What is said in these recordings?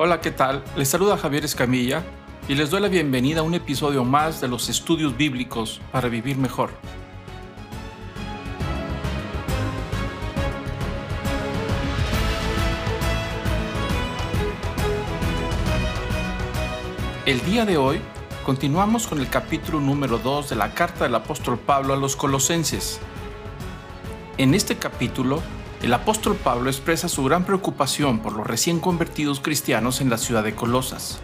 Hola, ¿qué tal? Les saluda Javier Escamilla y les doy la bienvenida a un episodio más de los estudios bíblicos para vivir mejor. El día de hoy continuamos con el capítulo número 2 de la carta del apóstol Pablo a los colosenses. En este capítulo, el apóstol Pablo expresa su gran preocupación por los recién convertidos cristianos en la ciudad de Colosas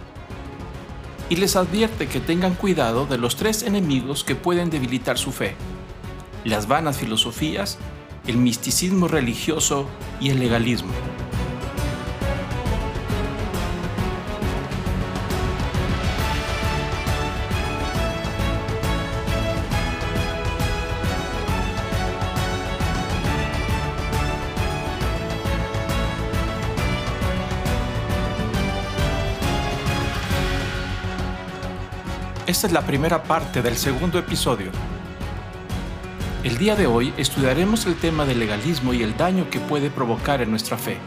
y les advierte que tengan cuidado de los tres enemigos que pueden debilitar su fe, las vanas filosofías, el misticismo religioso y el legalismo. Esta es la primera parte del segundo episodio. El día de hoy estudiaremos el tema del legalismo y el daño que puede provocar en nuestra fe.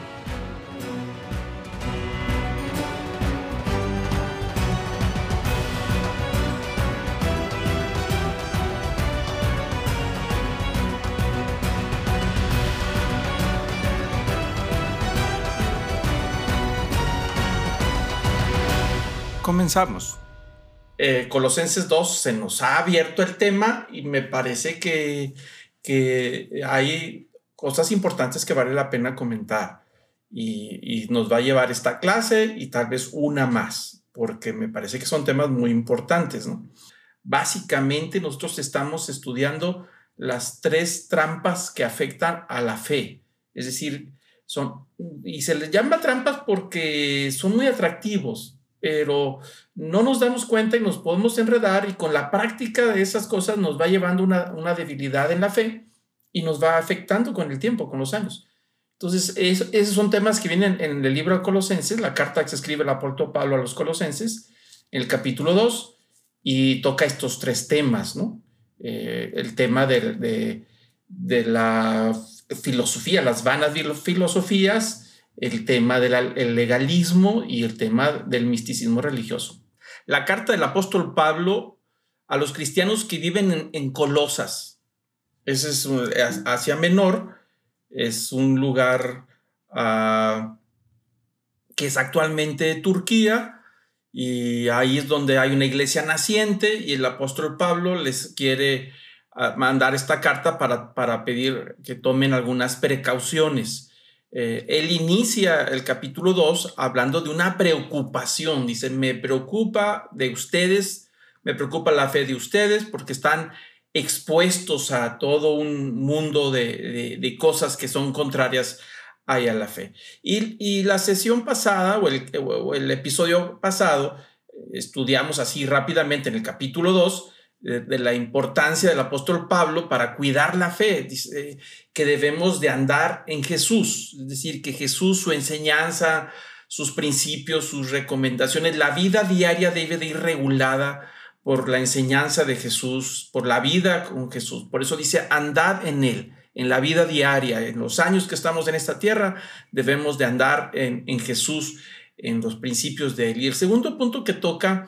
Comenzamos. Eh, Colosenses 2 se nos ha abierto el tema y me parece que, que hay cosas importantes que vale la pena comentar y, nos va a llevar esta clase y tal vez una más, porque me parece que son temas muy importantes. Básicamente nosotros estamos estudiando las tres trampas que afectan a la fe, es decir, son, y se les llama trampas porque son muy atractivos, pero no nos damos cuenta y nos podemos enredar y con la práctica de esas cosas nos va llevando una, una debilidad en la fe y nos va afectando con el tiempo, con los años. Entonces, esos son temas que vienen en el libro de Colosenses, la carta que se escribe el apóstol Pablo a los Colosenses, en el capítulo 2, y toca estos tres temas, ¿no? Eh, el tema de, de, de la filosofía, las vanas filosofías, el tema del legalismo y el tema del misticismo religioso. La carta del apóstol Pablo a los cristianos que viven en, Colosas. Ese es Asia Menor, es un lugar uh, que es actualmente Turquía y ahí es donde hay una iglesia naciente y el apóstol Pablo les quiere uh, mandar esta carta para, para pedir que tomen algunas precauciones eh, él inicia el capítulo 2 hablando de una preocupación. Dice, me preocupa de ustedes, me preocupa la fe de ustedes porque están expuestos a todo un mundo de, cosas que son contrarias a la fe. Y, la sesión pasada o el, o el episodio pasado, estudiamos así rápidamente en el capítulo 2, de, la importancia del apóstol Pablo para cuidar la fe, dice que debemos de andar en Jesús, es decir, que Jesús, su enseñanza, sus principios, sus recomendaciones, la vida diaria debe de ir regulada por la enseñanza de Jesús, por la vida con Jesús. Por eso dice, andad en Él, en la vida diaria, en los años que estamos en esta tierra, debemos de andar en, en Jesús, en los principios de Él. Y el segundo punto que toca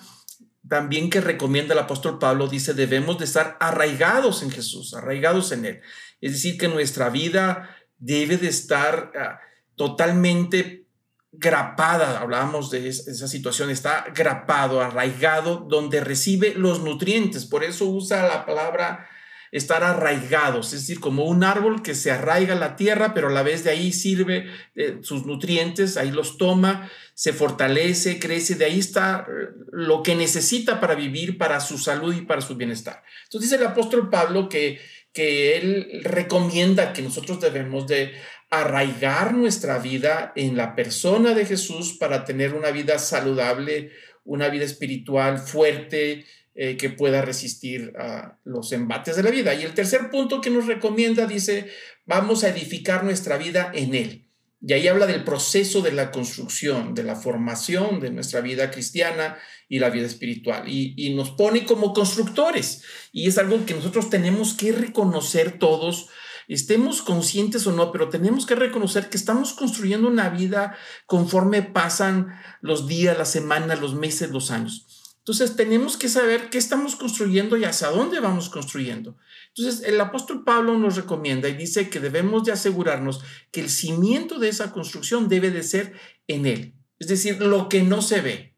también que recomienda el apóstol Pablo, dice, debemos de estar arraigados en Jesús, arraigados en Él. Es decir, que nuestra vida debe de estar ah, totalmente grapada, hablábamos de esa situación, está grapado, arraigado, donde recibe los nutrientes. Por eso usa la palabra estar arraigados, es decir, como un árbol que se arraiga a la tierra, pero a la vez de ahí sirve eh, sus nutrientes, ahí los toma, se fortalece, crece, de ahí está eh, lo que necesita para vivir, para su salud y para su bienestar. Entonces dice el apóstol Pablo que, que él recomienda que nosotros debemos de arraigar nuestra vida en la persona de Jesús para tener una vida saludable, una vida espiritual fuerte, eh, que pueda resistir a los embates de la vida. Y el tercer punto que nos recomienda dice, vamos a edificar nuestra vida en Él. Y ahí habla del proceso de la construcción, de la formación de nuestra vida cristiana y la vida espiritual. Y, y, nos pone como constructores. Y es algo que nosotros tenemos que reconocer todos estemos conscientes o no, pero tenemos que reconocer que estamos construyendo una vida conforme pasan los días, las semanas, los meses, los años. Entonces tenemos que saber qué estamos construyendo y hacia dónde vamos construyendo. Entonces el apóstol Pablo nos recomienda y dice que debemos de asegurarnos que el cimiento de esa construcción debe de ser en él. Es decir, lo que no se ve.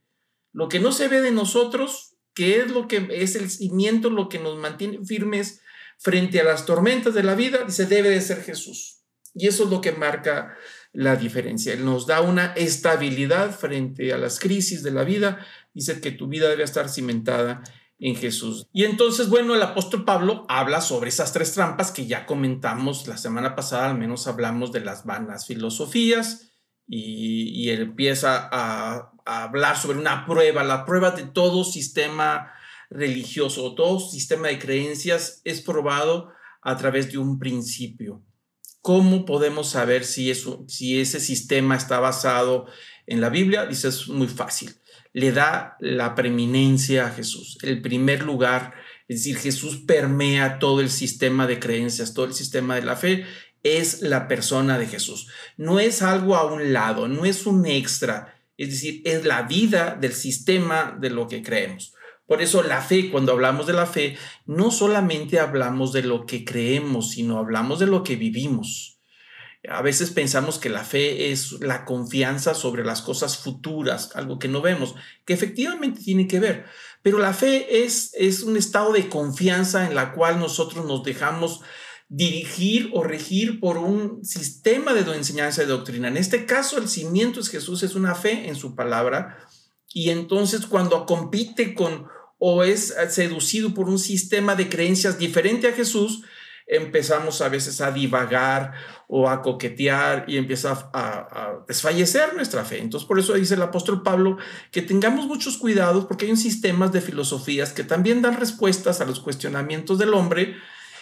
Lo que no se ve de nosotros, que es lo que es el cimiento, lo que nos mantiene firmes frente a las tormentas de la vida, dice, debe de ser Jesús. Y eso es lo que marca la diferencia. Él nos da una estabilidad frente a las crisis de la vida. Dice que tu vida debe estar cimentada en Jesús. Y entonces, bueno, el apóstol Pablo habla sobre esas tres trampas que ya comentamos la semana pasada, al menos hablamos de las vanas filosofías y, él empieza a, a, hablar sobre una prueba, la prueba de todo sistema religioso, todo sistema de creencias es probado a través de un principio. ¿Cómo podemos saber si, ese sistema está basado en la Biblia? Dice, es muy fácil. Le da la preeminencia a Jesús, el primer lugar. Es decir, Jesús permea todo el sistema de creencias, todo el sistema de la fe. Es la persona de Jesús. No es algo a un lado, no es un extra. Es decir, es la vida del sistema de lo que creemos. Por eso la fe, cuando hablamos de la fe, no solamente hablamos de lo que creemos, sino hablamos de lo que vivimos. A veces pensamos que la fe es la confianza sobre las cosas futuras, algo que no vemos, que efectivamente tiene que ver. Pero la fe es, es un estado de confianza en la cual nosotros nos dejamos dirigir o regir por un sistema de enseñanza y doctrina. En este caso, el cimiento es Jesús, es una fe en su palabra. Y entonces cuando compite con o es eh, seducido por un sistema de creencias diferente a Jesús, empezamos a veces a divagar o a coquetear y empieza a, desfallecer nuestra fe. Entonces, por eso dice el apóstol Pablo que tengamos muchos cuidados porque hay un sistemas de filosofías que también dan respuestas a los cuestionamientos del hombre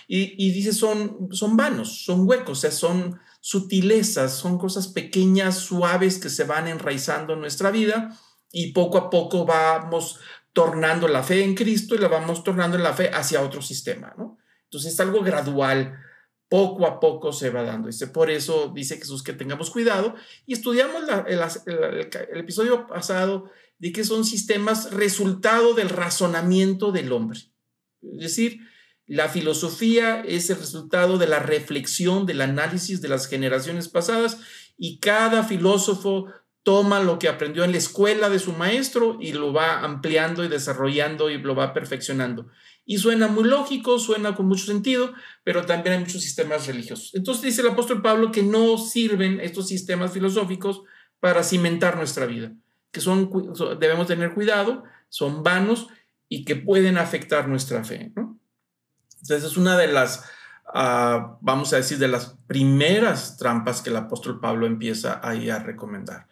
y, dice son, son vanos, son huecos, o sea, son sutilezas, son cosas pequeñas, suaves que se van enraizando en nuestra vida y poco a poco vamos tornando la fe en Cristo y la vamos tornando en la fe hacia otro sistema, ¿no? Entonces es algo gradual, poco a poco se va dando. Dice, por eso dice Jesús que tengamos cuidado y estudiamos el, episodio pasado de que son sistemas resultado del razonamiento del hombre. Es decir, la filosofía es el resultado de la reflexión, del análisis de las generaciones pasadas y cada filósofo toma lo que aprendió en la escuela de su maestro y lo va ampliando y desarrollando y lo va perfeccionando. Y suena muy lógico, suena con mucho sentido, pero también hay muchos sistemas religiosos. Entonces dice el apóstol Pablo que no sirven estos sistemas filosóficos para cimentar nuestra vida, que son, debemos tener cuidado, son vanos y que pueden afectar nuestra fe. Entonces es una de las, vamos a decir, de las primeras trampas que el apóstol Pablo empieza ahí a recomendar.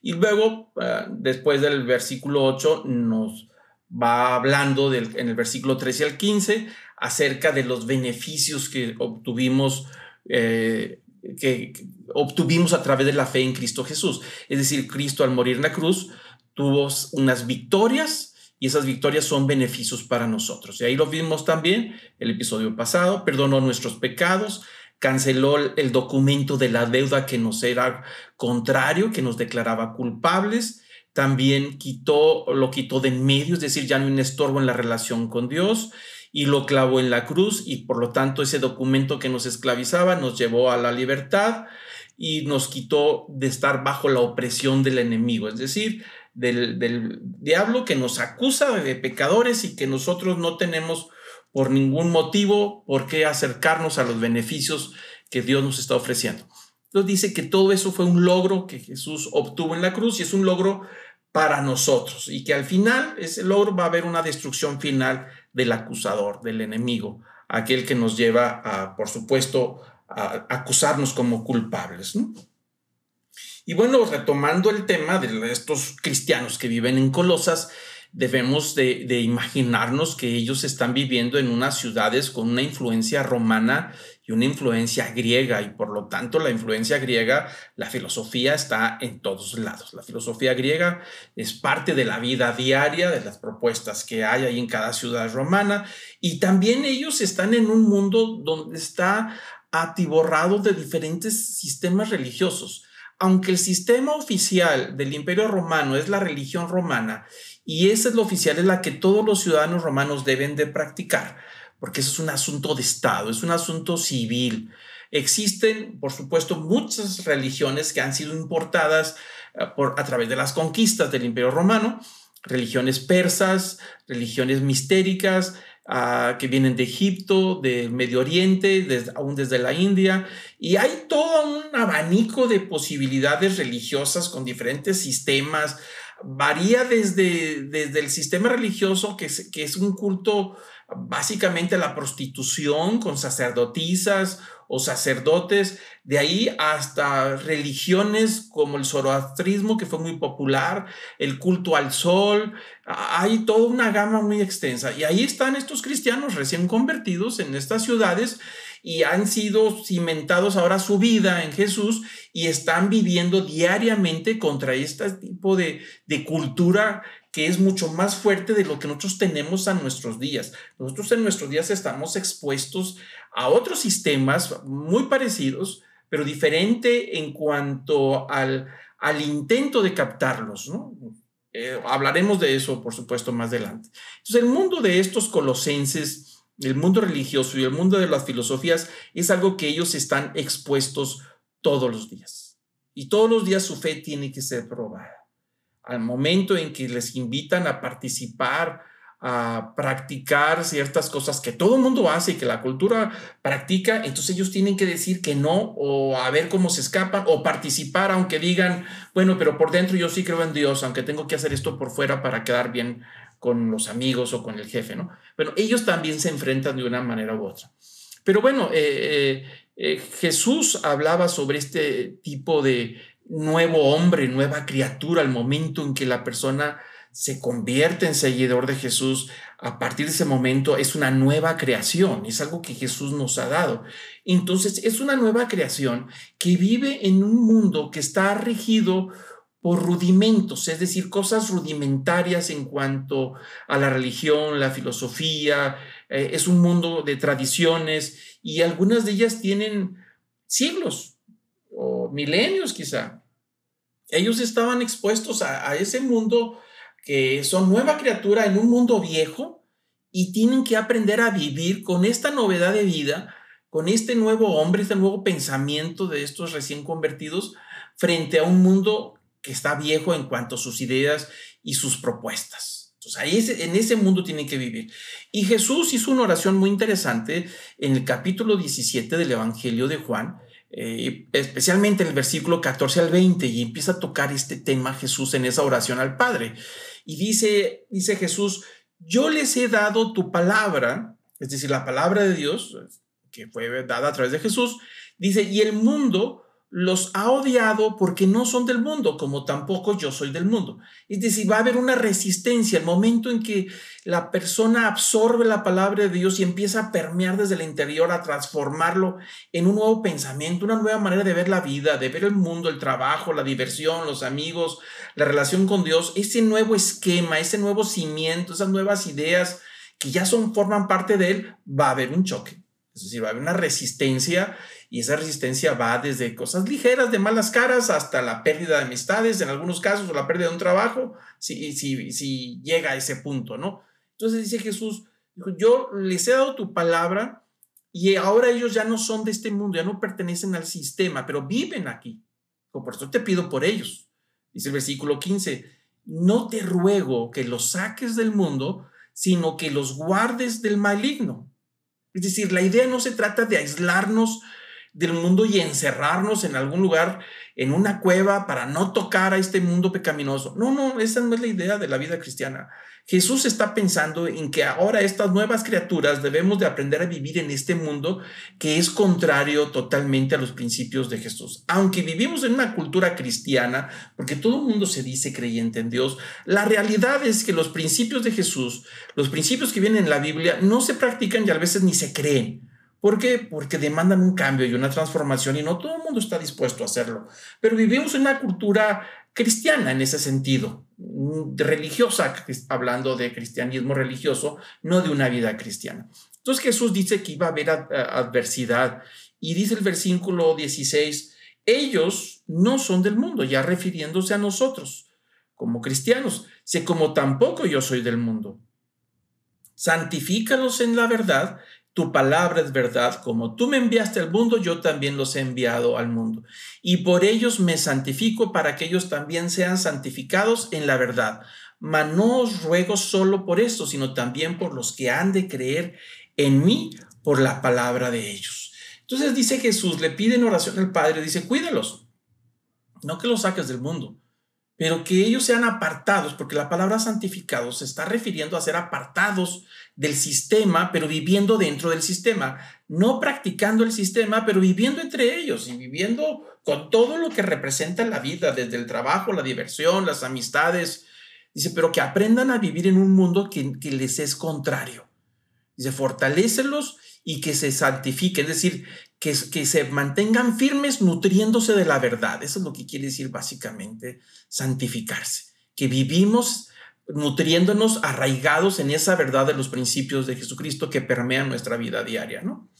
Y luego, ah, después del versículo 8, nos va hablando en el versículo 13 al 15 acerca de los beneficios que obtuvimos, eh, que, obtuvimos a través de la fe en Cristo Jesús. Es decir, Cristo al morir en la cruz tuvo unas victorias y esas victorias son beneficios para nosotros. Y ahí lo vimos también el episodio pasado, perdonó nuestros pecados, canceló el documento de la deuda que nos era contrario, que nos declaraba culpables, también quitó, lo quitó de en medio, es decir, ya no un estorbo en la relación con Dios y lo clavó en la cruz y por lo tanto ese documento que nos esclavizaba nos llevó a la libertad y nos quitó de estar bajo la opresión del enemigo, es decir, del, diablo que nos acusa de pecadores y que nosotros no tenemos por ningún motivo por qué acercarnos a los beneficios que Dios nos está ofreciendo. Entonces dice que todo eso fue un logro que Jesús obtuvo en la cruz y es un logro para nosotros y que al final ese logro va a haber una destrucción final del acusador, del enemigo, aquel que nos lleva a, por supuesto, a acusarnos como culpables. Y bueno, retomando el tema de estos cristianos que viven en Colosas, debemos de, imaginarnos que ellos están viviendo en unas ciudades con una influencia romana y una influencia griega y por lo tanto la influencia griega, la filosofía está en todos lados. La filosofía griega es parte de la vida diaria, de las propuestas que hay ahí en cada ciudad romana y también ellos están en un mundo donde está atiborrado de diferentes sistemas religiosos. Aunque el sistema oficial del Imperio Romano es la religión romana y esa es la oficial, es la que todos los ciudadanos romanos deben de practicar, porque eso es un asunto de Estado, es un asunto civil. Existen, por supuesto, muchas religiones que han sido importadas eh, a través de las conquistas del Imperio Romano, religiones persas, religiones mistéricas, Ah, que vienen de Egipto, del Medio Oriente, desde, aún desde la India, y hay todo un abanico de posibilidades religiosas con diferentes sistemas. Varía desde, desde el sistema religioso, que es, que es un culto básicamente a la prostitución con sacerdotisas o sacerdotes, de ahí hasta religiones como el zoroastrismo, que fue muy popular, el culto al sol, hay toda una gama muy extensa. Y ahí están estos cristianos recién convertidos en estas ciudades y han sido cimentados ahora su vida en Jesús y están viviendo diariamente contra este tipo de, de cultura que es mucho más fuerte de lo que nosotros tenemos a nuestros días. Nosotros en nuestros días estamos expuestos a otros sistemas muy parecidos, pero diferente en cuanto al, al intento de captarlos. Eh, hablaremos de eso, por supuesto, más adelante. Entonces, el mundo de estos colosenses, el mundo religioso y el mundo de las filosofías es algo que ellos están expuestos todos los días. Y todos los días su fe tiene que ser probada. Al momento en que les invitan a participar a practicar ciertas cosas que todo el mundo hace y que la cultura practica, entonces ellos tienen que decir que no o a ver cómo se escapan o participar aunque digan, bueno, pero por dentro yo sí creo en Dios, aunque tengo que hacer esto por fuera para quedar bien con los amigos o con el jefe, ¿no? Bueno, ellos también se enfrentan de una manera u otra. Pero bueno, eh, eh, eh, Jesús hablaba sobre este tipo de nuevo hombre, nueva criatura, al momento en que la persona se convierte en seguidor de Jesús, a partir de ese momento es una nueva creación, es algo que Jesús nos ha dado. Entonces es una nueva creación que vive en un mundo que está regido por rudimentos, es decir, cosas rudimentarias en cuanto a la religión, la filosofía, eh, es un mundo de tradiciones y algunas de ellas tienen siglos milenios quizá. Ellos estaban expuestos a ese mundo que son nueva criatura en un mundo viejo y tienen que aprender a vivir con esta novedad de vida, con este nuevo hombre, este nuevo pensamiento de estos recién convertidos frente a un mundo que está viejo en cuanto a sus ideas y sus propuestas. Entonces, ahí en ese mundo tienen que vivir. Y Jesús hizo una oración muy interesante en el capítulo 17 del Evangelio de Juan, eh, especialmente en el versículo 14 al 20, y empieza a tocar este tema Jesús en esa oración al Padre. Y dice, dice Jesús, yo les he dado tu palabra, es decir, la palabra de Dios, que fue dada a través de Jesús, dice, y el mundo los ha odiado porque no son del mundo, como tampoco yo soy del mundo. Es decir, va a haber una resistencia el momento en que la persona absorbe la palabra de Dios y empieza a permear desde el interior, a transformarlo en un nuevo pensamiento, una nueva manera de ver la vida, de ver el mundo, el trabajo, la diversión, los amigos, la relación con Dios, ese nuevo esquema, ese nuevo cimiento, esas nuevas ideas que ya son, forman parte de él, va a haber un choque. Es decir, va a haber una resistencia y esa resistencia va desde cosas ligeras de malas caras hasta la pérdida de amistades, en algunos casos, o la pérdida de un trabajo, si, si, si llega a ese punto, ¿no? Entonces dice Jesús, yo les he dado tu palabra y ahora ellos ya no son de este mundo, ya no pertenecen al sistema, pero viven aquí. Por eso te pido por ellos. Dice el versículo 15, no te ruego que los saques del mundo, sino que los guardes del maligno. Es decir, la idea no se trata de aislarnos del mundo y encerrarnos en algún lugar, en una cueva, para no tocar a este mundo pecaminoso. No, no, esa no es la idea de la vida cristiana. Jesús está pensando en que ahora estas nuevas criaturas debemos de aprender a vivir en este mundo que es contrario totalmente a los principios de Jesús. Aunque vivimos en una cultura cristiana, porque todo el mundo se dice creyente en Dios, la realidad es que los principios de Jesús, los principios que vienen en la Biblia, no se practican y a veces ni se creen. ¿Por qué? Porque demandan un cambio y una transformación y no todo el mundo está dispuesto a hacerlo. Pero vivimos en una cultura cristiana en ese sentido, mm, religiosa, hablando de cristianismo religioso, no de una vida cristiana. Entonces Jesús dice que iba a haber adversidad Y dice el versículo 16, ellos no son del mundo, ya refiriéndose a nosotros como cristianos, sé como tampoco yo soy del mundo. Santifícalos en la verdad, tu palabra es verdad, como tú me enviaste al mundo, yo también los he enviado al mundo. Y por ellos me santifico para que ellos también sean santificados en la verdad. Mas no os ruego solo por esto, sino también por los que han de creer en mí por la palabra de ellos. Entonces dice Jesús, le pide en oración al Padre, dice, cuídalos, no que los saques del mundo, pero que ellos sean apartados, porque la palabra santificados se está refiriendo a ser apartados del sistema, pero viviendo dentro del sistema, no practicando el sistema, pero viviendo entre ellos y viviendo con todo lo que representa la vida, desde el trabajo, la diversión, las amistades. Dice, pero que aprendan a vivir en un mundo que, que les es contrario. Dice, fortalécelos y que se santifiquen, es decir, que, que, se mantengan firmes nutriéndose de la verdad. Eso es lo que quiere decir básicamente santificarse, que vivimos nutriéndonos arraigados en esa verdad de los principios de Jesucristo que permean nuestra vida diaria, ¿no?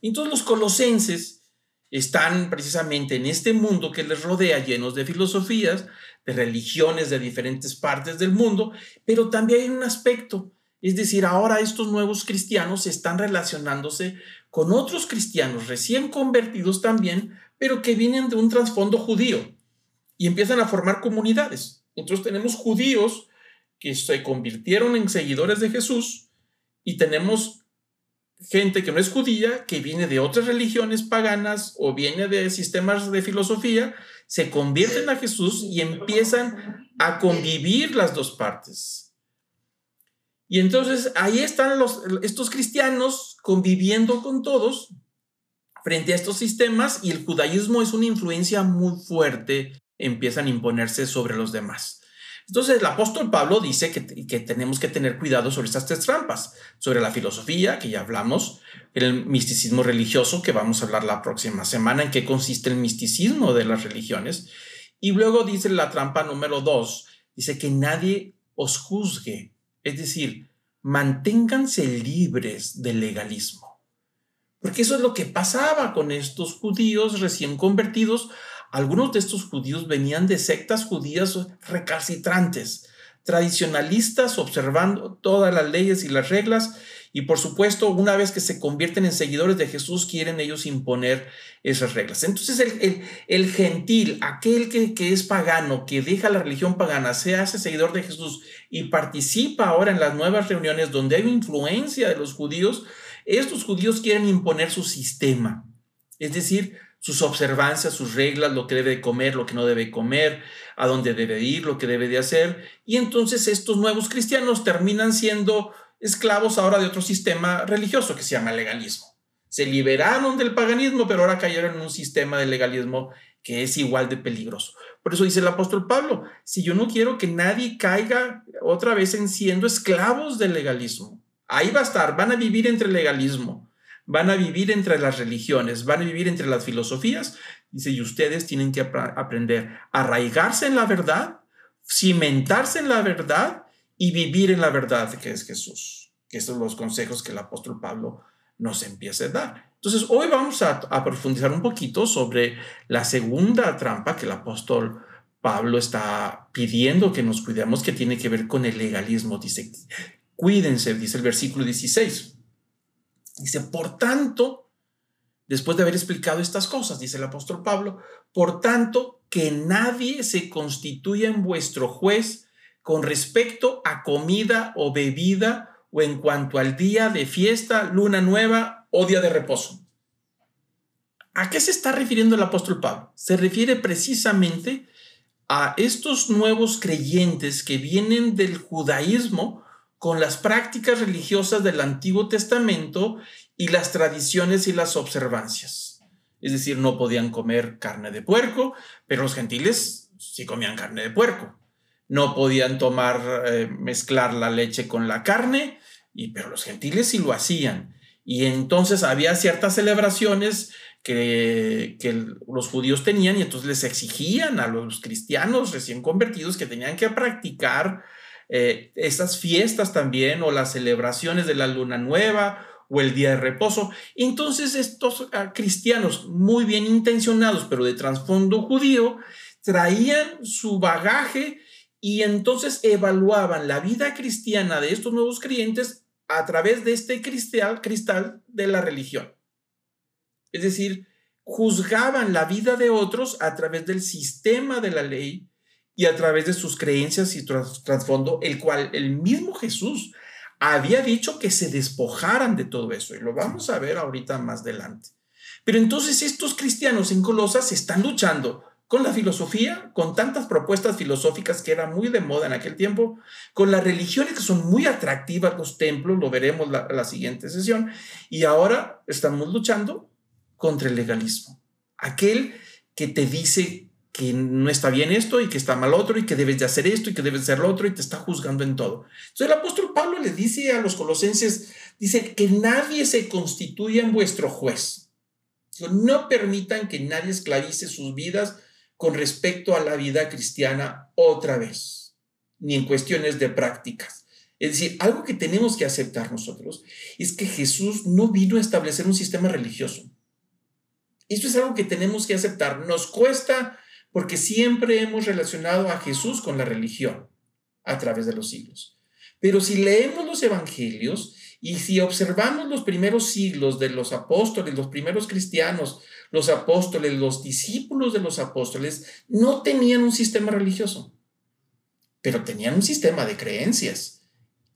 Entonces los colosenses están precisamente en este mundo que les rodea llenos de filosofías, de religiones de diferentes partes del mundo, pero también hay un aspecto, es decir, ahora estos nuevos cristianos están relacionándose con otros cristianos recién convertidos también, pero que vienen de un trasfondo judío y empiezan a formar comunidades. Entonces tenemos judíos que se convirtieron en seguidores de Jesús y tenemos gente que no es judía, que viene de otras religiones paganas o viene de sistemas de filosofía, se convierten a Jesús y empiezan a convivir las dos partes. Y entonces ahí están estos cristianos conviviendo con todos frente a estos sistemas y el judaísmo es una influencia muy fuerte, empiezan a imponerse sobre los demás. Entonces el apóstol Pablo dice que, que, tenemos que tener cuidado sobre estas tres trampas, sobre la filosofía, que ya hablamos, el misticismo religioso, que vamos a hablar la próxima semana, en qué consiste el misticismo de las religiones, y luego dice la trampa número dos, dice que nadie os juzgue es decir, manténganse libres del legalismo. Porque eso es lo que pasaba con estos judíos recién convertidos. Algunos de estos judíos venían de sectas judías recalcitrantes, tradicionalistas, observando todas las leyes y las reglas y por supuesto, una vez que se convierten en seguidores de Jesús, quieren ellos imponer esas reglas. Entonces el, gentil, aquel que, que, es pagano, que deja la religión pagana, se hace seguidor de Jesús y participa ahora en las nuevas reuniones donde hay influencia de los judíos, estos judíos quieren imponer su sistema. Es decir, sus observancias, sus reglas, lo que debe comer, lo que no debe comer, a dónde debe ir, lo que debe de hacer. Y entonces estos nuevos cristianos terminan siendo esclavos ahora de otro sistema religioso que se llama legalismo. Se liberaron del paganismo, pero ahora cayeron en un sistema de legalismo que es igual de peligroso. Por eso dice el apóstol Pablo, si yo no quiero que nadie caiga otra vez en siendo esclavos del legalismo, ahí va a estar, van a vivir entre legalismo, van a vivir entre las religiones, van a vivir entre las filosofías. Dice, y ustedes tienen que aprender a arraigarse en la verdad, cimentarse en la verdad y vivir en la verdad que es Jesús. Que estos son los consejos que el apóstol Pablo nos empieza a dar. Entonces, hoy vamos a, profundizar un poquito sobre la segunda trampa que el apóstol Pablo está pidiendo que nos cuidemos, que tiene que ver con el legalismo. Dice, cuídense, dice el versículo 16. Dice, por tanto, después de haber explicado estas cosas, dice el apóstol Pablo, por tanto, que nadie se constituya en vuestro juez con respecto a comida o bebida o en cuanto al día de fiesta, luna nueva o día de reposo. ¿A qué se está refiriendo el apóstol Pablo? Se refiere precisamente a estos nuevos creyentes que vienen del judaísmo con las prácticas religiosas del Antiguo Testamento y las tradiciones y las observancias. Es decir, no podían comer carne de puerco, pero los gentiles sí comían carne de puerco no podían tomar, eh, mezclar la leche con la carne, y, pero los gentiles sí lo hacían. Y entonces había ciertas celebraciones que, que, los judíos tenían y entonces les exigían a los cristianos recién convertidos que tenían que practicar eh, esas fiestas también o las celebraciones de la luna nueva o el día de reposo. Entonces estos ah, cristianos muy bien intencionados, pero de trasfondo judío, traían su bagaje y entonces evaluaban la vida cristiana de estos nuevos creyentes a través de este cristal, cristal de la religión. Es decir, juzgaban la vida de otros a través del sistema de la ley y a través de sus creencias y trasfondo, el cual el mismo Jesús había dicho que se despojaran de todo eso. Y lo vamos a ver ahorita más adelante. Pero entonces estos cristianos en Colosas están luchando con la filosofía, con tantas propuestas filosóficas que eran muy de moda en aquel tiempo, con las religiones que son muy atractivas, los templos, lo veremos la, la siguiente sesión, y ahora estamos luchando contra el legalismo. Aquel que te dice que no está bien esto y que está mal otro y que debes de hacer esto y que debes de hacer lo otro y te está juzgando en todo. Entonces el apóstol Pablo le dice a los colosenses, dice que nadie se constituya en vuestro juez. No permitan que nadie esclavice sus vidas con respecto a la vida cristiana otra vez, ni en cuestiones de prácticas. Es decir, algo que tenemos que aceptar nosotros es que Jesús no vino a establecer un sistema religioso. Esto es algo que tenemos que aceptar. Nos cuesta porque siempre hemos relacionado a Jesús con la religión a través de los siglos. Pero si leemos los evangelios y si observamos los primeros siglos de los apóstoles, los primeros cristianos, los apóstoles, los discípulos de los apóstoles, no tenían un sistema religioso, pero tenían un sistema de creencias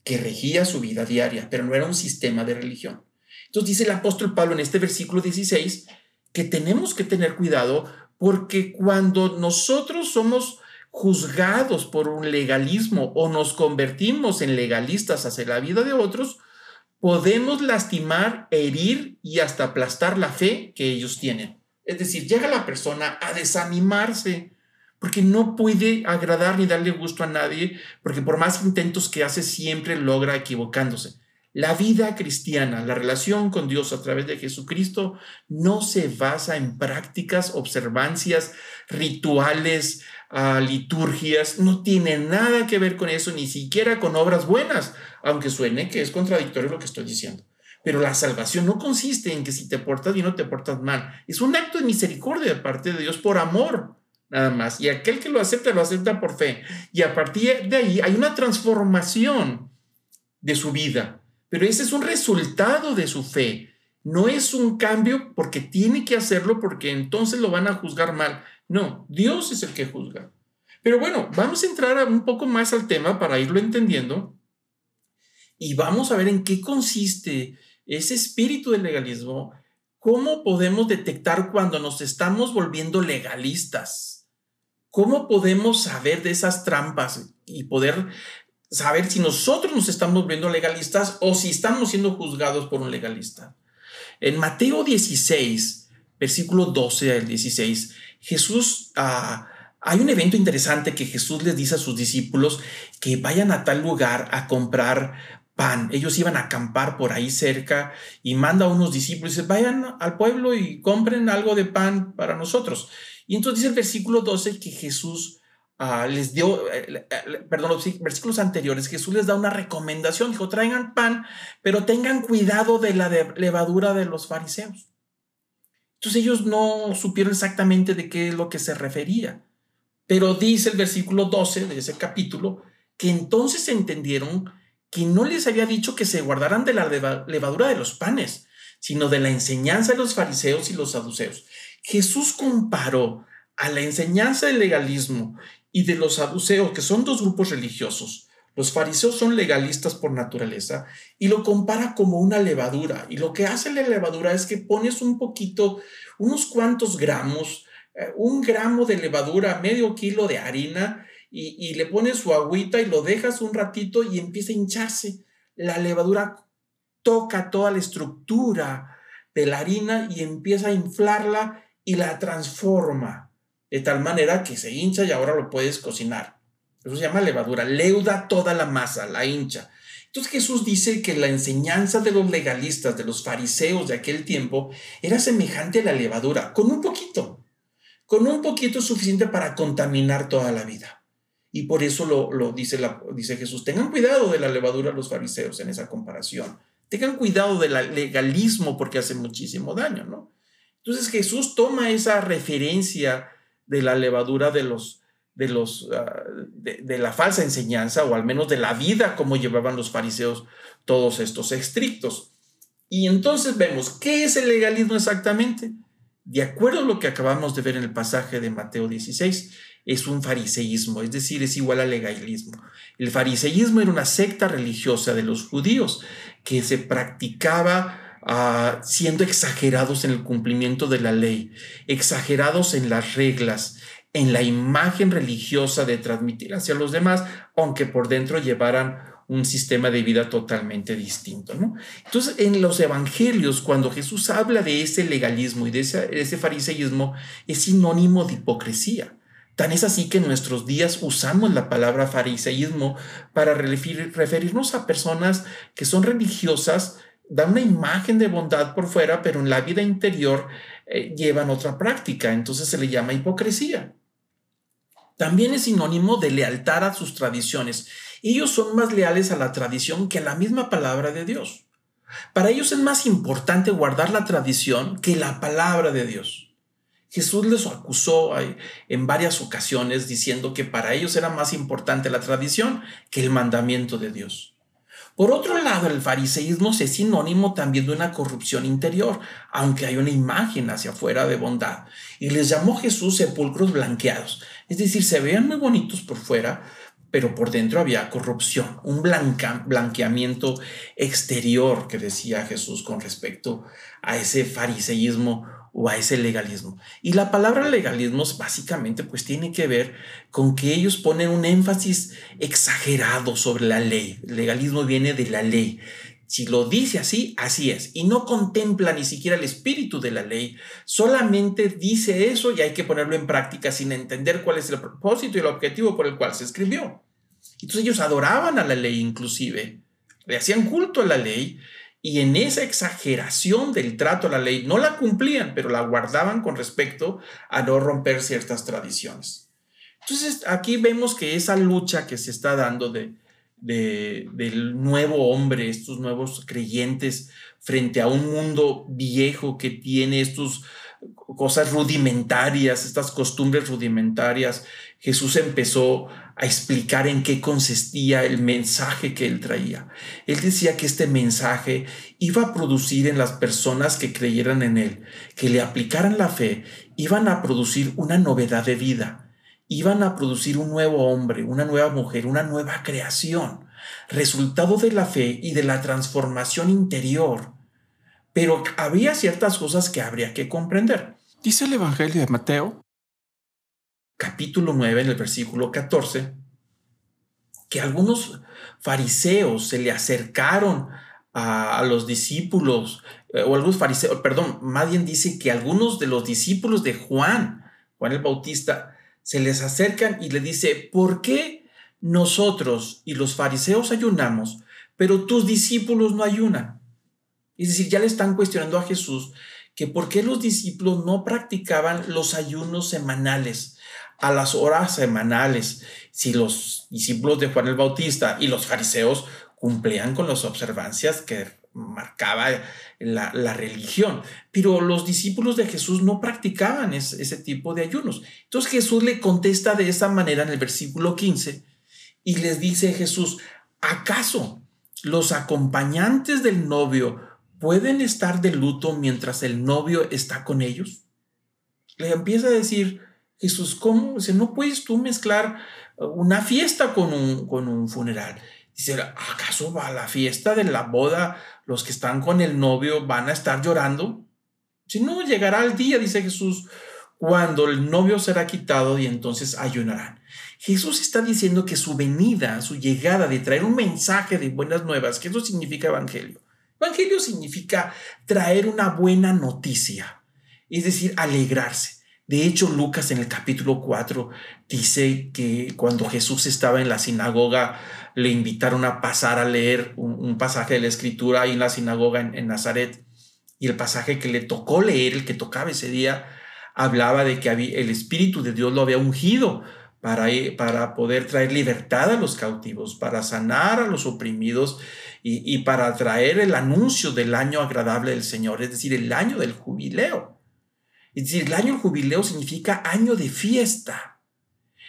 que regía su vida diaria, pero no era un sistema de religión. Entonces dice el apóstol Pablo en este versículo 16 que tenemos que tener cuidado porque cuando nosotros somos juzgados por un legalismo o nos convertimos en legalistas hacia la vida de otros, podemos lastimar, herir y hasta aplastar la fe que ellos tienen. Es decir, llega la persona a desanimarse porque no puede agradar ni darle gusto a nadie, porque por más intentos que hace siempre logra equivocándose. La vida cristiana, la relación con Dios a través de Jesucristo, no se basa en prácticas, observancias, rituales, ah, liturgias, no tiene nada que ver con eso, ni siquiera con obras buenas, aunque suene que es contradictorio lo que estoy diciendo. Pero la salvación no consiste en que si te portas bien o te portas mal. Es un acto de misericordia de parte de Dios por amor, nada más. Y aquel que lo acepta, lo acepta por fe. Y a partir de ahí hay una transformación de su vida. Pero ese es un resultado de su fe. No es un cambio porque tiene que hacerlo porque entonces lo van a juzgar mal. No, Dios es el que juzga. Pero bueno, vamos a entrar un poco más al tema para irlo entendiendo y vamos a ver en qué consiste ese espíritu del legalismo, cómo podemos detectar cuando nos estamos volviendo legalistas, cómo podemos saber de esas trampas y poder saber si nosotros nos estamos volviendo legalistas o si estamos siendo juzgados por un legalista. En Mateo 16, versículo 12 al 16, Jesús... Uh, hay un evento interesante que Jesús les dice a sus discípulos que vayan a tal lugar a comprar pan. Ellos iban a acampar por ahí cerca y manda a unos discípulos y dice, vayan al pueblo y compren algo de pan para nosotros. Y entonces dice el versículo 12 que Jesús ah, les dio, eh, eh, perdón, los versículos anteriores, Jesús les da una recomendación, dijo, traigan pan, pero tengan cuidado de la levadura de los fariseos. Entonces ellos no supieron exactamente de qué es lo que se refería. Pero dice el versículo 12 de ese capítulo que entonces entendieron que no les había dicho que se guardaran de la levadura de los panes, sino de la enseñanza de los fariseos y los saduceos. Jesús comparó a la enseñanza del legalismo y de los saduceos, que son dos grupos religiosos. Los fariseos son legalistas por naturaleza y lo compara como una levadura. Y lo que hace la levadura es que pones un poquito, unos cuantos gramos, eh, un gramo de levadura, medio kilo de harina y, le pones su agüita y lo dejas un ratito y empieza a hincharse. La levadura toca toda la estructura de la harina y empieza a inflarla y la transforma de tal manera que se hincha y ahora lo puedes cocinar. Eso se llama levadura. Leuda toda la masa, la hincha. Entonces Jesús dice que la enseñanza de los legalistas, de los fariseos de aquel tiempo, era semejante a la levadura, con un poquito, con un poquito suficiente para contaminar toda la vida. Y por eso lo, dice, dice Jesús, tengan cuidado de la levadura los fariseos en esa comparación. Tengan cuidado del legalismo porque hace muchísimo daño, ¿no? Entonces Jesús toma esa referencia de la levadura de los de los ah, de, la falsa enseñanza o al menos de la vida como llevaban los fariseos todos estos estrictos. Y entonces vemos qué es el legalismo exactamente. De acuerdo a lo que acabamos de ver en el pasaje de Mateo 16, es un fariseísmo, es decir, es igual al legalismo. El fariseísmo era una secta religiosa de los judíos que se practicaba ah, siendo exagerados en el cumplimiento de la ley, exagerados en las reglas, en la imagen religiosa de transmitir hacia los demás, aunque por dentro llevaran un sistema de vida totalmente distinto. Entonces, en los evangelios, cuando Jesús habla de ese legalismo y de ese, ese fariseísmo, es sinónimo de hipocresía. Tan es así que en nuestros días usamos la palabra fariseísmo para referirnos a personas que son religiosas, dan una imagen de bondad por fuera, pero en la vida interior eh, llevan otra práctica, entonces se le llama hipocresía. También es sinónimo de lealtad a sus tradiciones. Ellos son más leales a la tradición que a la misma palabra de Dios. Para ellos es más importante guardar la tradición que la palabra de Dios. Jesús les acusó en varias ocasiones diciendo que para ellos era más importante la tradición que el mandamiento de Dios. Por otro lado, el fariseísmo es sinónimo también de una corrupción interior, aunque hay una imagen hacia afuera de bondad. Y les llamó Jesús sepulcros blanqueados. Es decir, se veían muy bonitos por fuera, pero por dentro había corrupción, un blanqueamiento exterior que decía Jesús con respecto a ese fariseísmo o a ese legalismo. Y la palabra legalismo básicamente pues tiene que ver con que ellos ponen un énfasis exagerado sobre la ley. El legalismo viene de la ley. Si lo dice así, así es. Y no contempla ni siquiera el espíritu de la ley. Solamente dice eso y hay que ponerlo en práctica sin entender cuál es el propósito y el objetivo por el cual se escribió. Entonces ellos adoraban a la ley inclusive. Le hacían culto a la ley y en esa exageración del trato a la ley no la cumplían, pero la guardaban con respecto a no romper ciertas tradiciones. Entonces aquí vemos que esa lucha que se está dando de, del nuevo hombre, estos nuevos creyentes frente a un mundo viejo que tiene estos cosas rudimentarias, estas costumbres rudimentarias, Jesús empezó a explicar en qué consistía el mensaje que él traía. Él decía que este mensaje iba a producir en las personas que creyeran en él, que le aplicaran la fe, iban a producir una novedad de vida, iban a producir un nuevo hombre, una nueva mujer, una nueva creación, resultado de la fe y de la transformación interior. Pero había ciertas cosas que habría que comprender. Dice el Evangelio de Mateo, capítulo 9, en el versículo 14, que algunos fariseos se le acercaron a, los discípulos, eh, o algunos fariseos, perdón, más bien dice que algunos de los discípulos de Juan, Juan el Bautista, se les acercan y le dice, ¿por qué nosotros y los fariseos ayunamos, pero tus discípulos no ayunan? Es decir, ya le están cuestionando a Jesús que por qué los discípulos no practicaban los ayunos semanales a las horas semanales, si los discípulos de Juan el Bautista y los fariseos cumplían con las observancias que marcaba la, religión, pero los discípulos de Jesús no practicaban ese tipo de ayunos. Entonces Jesús le contesta de esa manera en el versículo 15 y les dice Jesús, ¿acaso los acompañantes del novio pueden estar de luto mientras el novio está con ellos? Le empieza a decir Jesús, ¿cómo? Dice, no puedes tú mezclar una fiesta con un, con un funeral. Dice, ¿acaso va a la fiesta de la boda los que están con el novio van a estar llorando? Si no, llegará el día, dice Jesús, cuando el novio será quitado y entonces ayunarán. Jesús está diciendo que su venida, su llegada de traer un mensaje de buenas nuevas, que eso significa evangelio, Evangelio significa traer una buena noticia, es decir, alegrarse. De hecho, Lucas en el capítulo 4 dice que cuando Jesús estaba en la sinagoga, le invitaron a pasar a leer un, pasaje de la escritura ahí en la sinagoga en, Nazaret. Y el pasaje que le tocó leer, el que tocaba ese día, hablaba de que el Espíritu de Dios lo había ungido para, para poder traer libertad a los cautivos, para sanar a los oprimidos y, para traer el anuncio del año agradable del Señor, es decir, el año del jubileo. Es decir, el año del jubileo significa año de fiesta.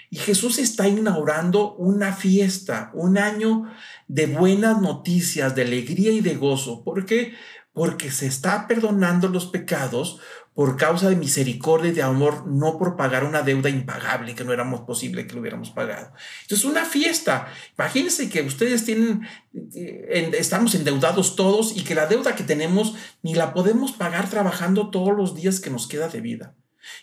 Y Jesús está inaugurando una fiesta, un año de buenas noticias, de alegría y de gozo. ¿Por qué? Porque se está perdonando los pecados por causa de misericordia y de amor, no por pagar una deuda impagable que no éramos posible que lo hubiéramos pagado. Entonces, una fiesta. Imagínense que ustedes tienen, eh, estamos endeudados todos y que la deuda que tenemos ni la podemos pagar trabajando todos los días que nos queda de vida.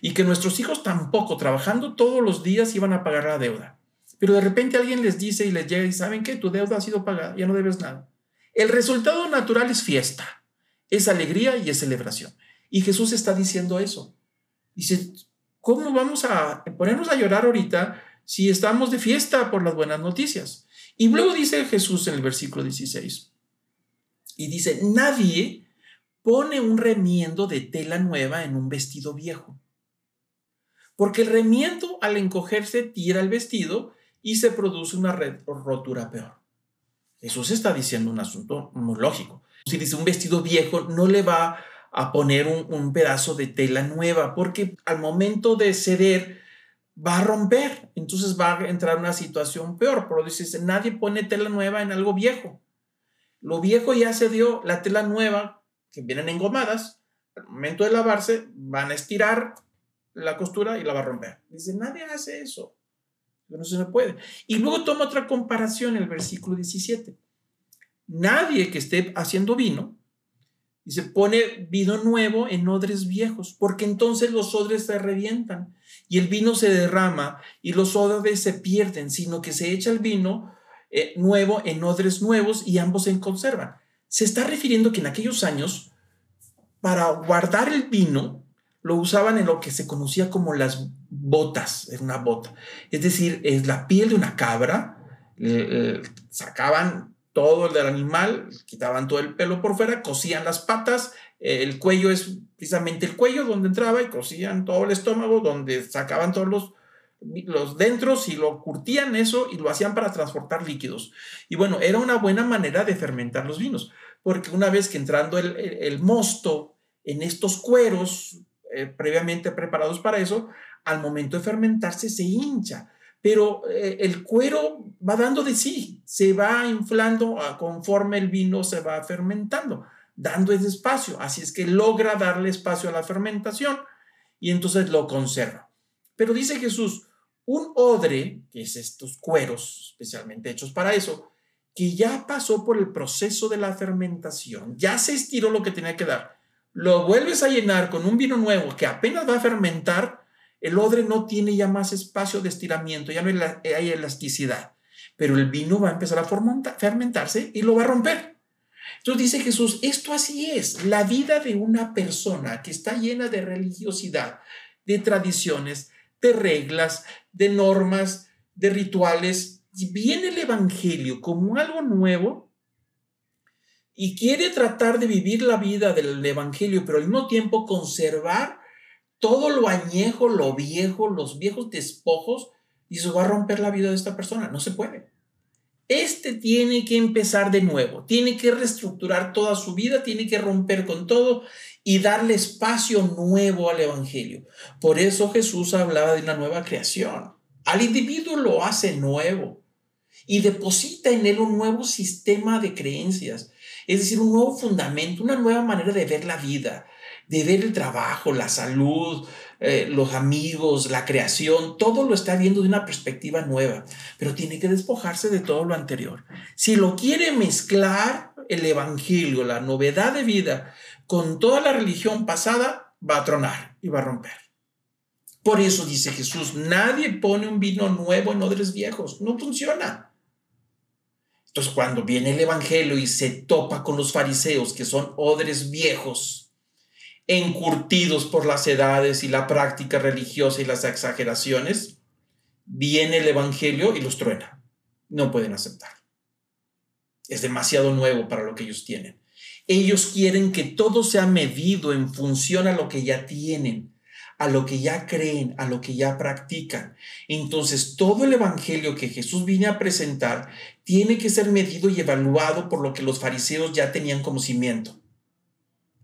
Y que nuestros hijos tampoco, trabajando todos los días, iban a pagar la deuda. Pero de repente alguien les dice y les llega y saben que tu deuda ha sido pagada, ya no debes nada. El resultado natural es fiesta, es alegría y es celebración. Y Jesús está diciendo eso. Dice, ¿cómo vamos a ponernos a llorar ahorita si estamos de fiesta por las buenas noticias? Y luego dice Jesús en el versículo 16, y dice, nadie pone un remiendo de tela nueva en un vestido viejo, porque el remiendo al encogerse tira el vestido y se produce una rotura peor. Jesús está diciendo un asunto muy lógico. Dice un vestido viejo, no le va a poner un, pedazo de tela nueva, porque al momento de ceder va a romper, entonces va a entrar en una situación peor. Pero dice, nadie pone tela nueva en algo viejo. Lo viejo ya se dio, la tela nueva, que vienen engomadas, al momento de lavarse, van a estirar la costura y la va a romper. Dice, nadie hace eso. No se puede. Y luego toma otra comparación el versículo 17. Nadie que esté haciendo vino y se pone vino nuevo en odres viejos, porque entonces los odres se revientan y el vino se derrama y los odres se pierden, sino que se echa el vino eh, nuevo en odres nuevos y ambos se conservan. Se está refiriendo que en aquellos años, para guardar el vino, lo usaban en lo que se conocía como las botas, es una bota. Es decir, es la piel de una cabra, sacaban todo el del animal, quitaban todo el pelo por fuera, cosían las patas, el cuello es precisamente el cuello donde entraba y cosían todo el estómago, donde sacaban todos los, los dentros y lo curtían eso y lo hacían para transportar líquidos. Y bueno, era una buena manera de fermentar los vinos, porque una vez que entrando el, mosto en estos cueros eh, previamente preparados para eso, al momento de fermentarse se hincha pero eh, el cuero va dando de sí, se va inflando conforme el vino se va fermentando, dando ese espacio. Así es que logra darle espacio a la fermentación y entonces lo conserva. Pero dice Jesús, un odre, que es estos cueros especialmente hechos para eso, que ya pasó por el proceso de la fermentación, ya se estiró lo que tenía que dar, lo vuelves a llenar con un vino nuevo que apenas va a fermentar, el odre no tiene ya más espacio de estiramiento, ya no hay elasticidad, pero el vino va a empezar a fermentarse y lo va a romper. Entonces dice Jesús, esto así es, la vida de una persona que está llena de religiosidad, de tradiciones, de reglas, de normas, de rituales, viene el Evangelio como algo nuevo y quiere tratar de vivir la vida del Evangelio, pero al mismo tiempo conservar todo lo añejo, lo viejo, los viejos despojos, y eso va a romper la vida de esta persona. No se puede. Este tiene que empezar de nuevo, tiene que reestructurar toda su vida, tiene que romper con todo y darle espacio nuevo al Evangelio. Por eso Jesús hablaba de una nueva creación. Al individuo lo hace nuevo y deposita en él un nuevo sistema de creencias, es decir, un nuevo fundamento, una nueva manera de ver la vida, de ver el trabajo, la salud, eh, los amigos, la creación, todo lo está viendo de una perspectiva nueva, pero tiene que despojarse de todo lo anterior. Si lo quiere mezclar el Evangelio, la novedad de vida, con toda la religión pasada, va a tronar y va a romper. Por eso dice Jesús, nadie pone un vino nuevo en odres viejos, no funciona. Entonces cuando viene el Evangelio y se topa con los fariseos, que son odres viejos, encurtidos por las edades y la práctica religiosa y las exageraciones, viene el Evangelio y los truena. No pueden aceptar. Es demasiado nuevo para lo que ellos tienen. Ellos quieren que todo sea medido en función a lo que ya tienen, a lo que ya creen, a lo que ya practican. Entonces, todo el evangelio que Jesús viene a presentar tiene que ser medido y evaluado por lo que los fariseos ya tenían como cimiento.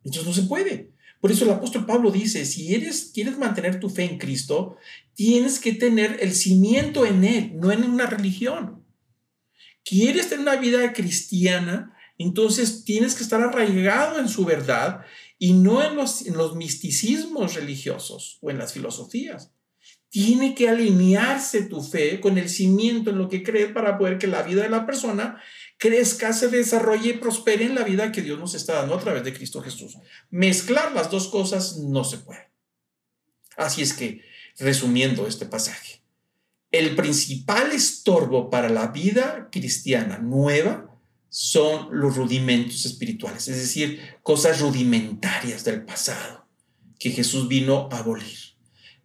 Entonces no se puede. Por eso el apóstol Pablo dice, si eres quieres mantener tu fe en Cristo, tienes que tener el cimiento en él, no en una religión. ¿Quieres tener una vida cristiana? Entonces tienes que estar arraigado en su verdad y no en los, en los misticismos religiosos o en las filosofías. Tiene que alinearse tu fe con el cimiento en lo que crees para poder que la vida de la persona crezca, se desarrolle y prospere en la vida que Dios nos está dando a través de Cristo Jesús. Mezclar las dos cosas no se puede. Así es que, resumiendo este pasaje, el principal estorbo para la vida cristiana nueva son los rudimentos espirituales, es decir, cosas rudimentarias del pasado que Jesús vino a abolir.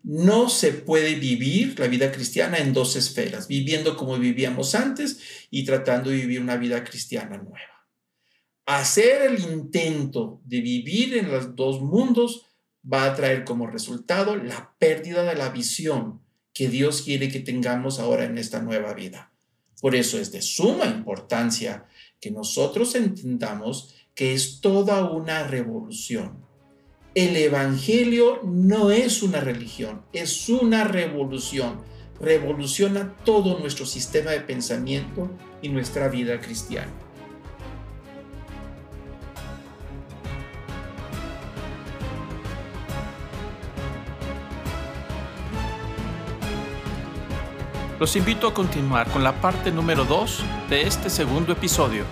No se puede vivir la vida cristiana en dos esferas, viviendo como vivíamos antes y tratando de vivir una vida cristiana nueva. Hacer el intento de vivir en los dos mundos va a traer como resultado la pérdida de la visión que Dios quiere que tengamos ahora en esta nueva vida. Por eso es de suma importancia que nosotros entendamos que es toda una revolución. El Evangelio no es una religión, es una revolución. Revoluciona todo nuestro sistema de pensamiento y nuestra vida cristiana. Los invito a continuar con la parte número 2 de este segundo episodio.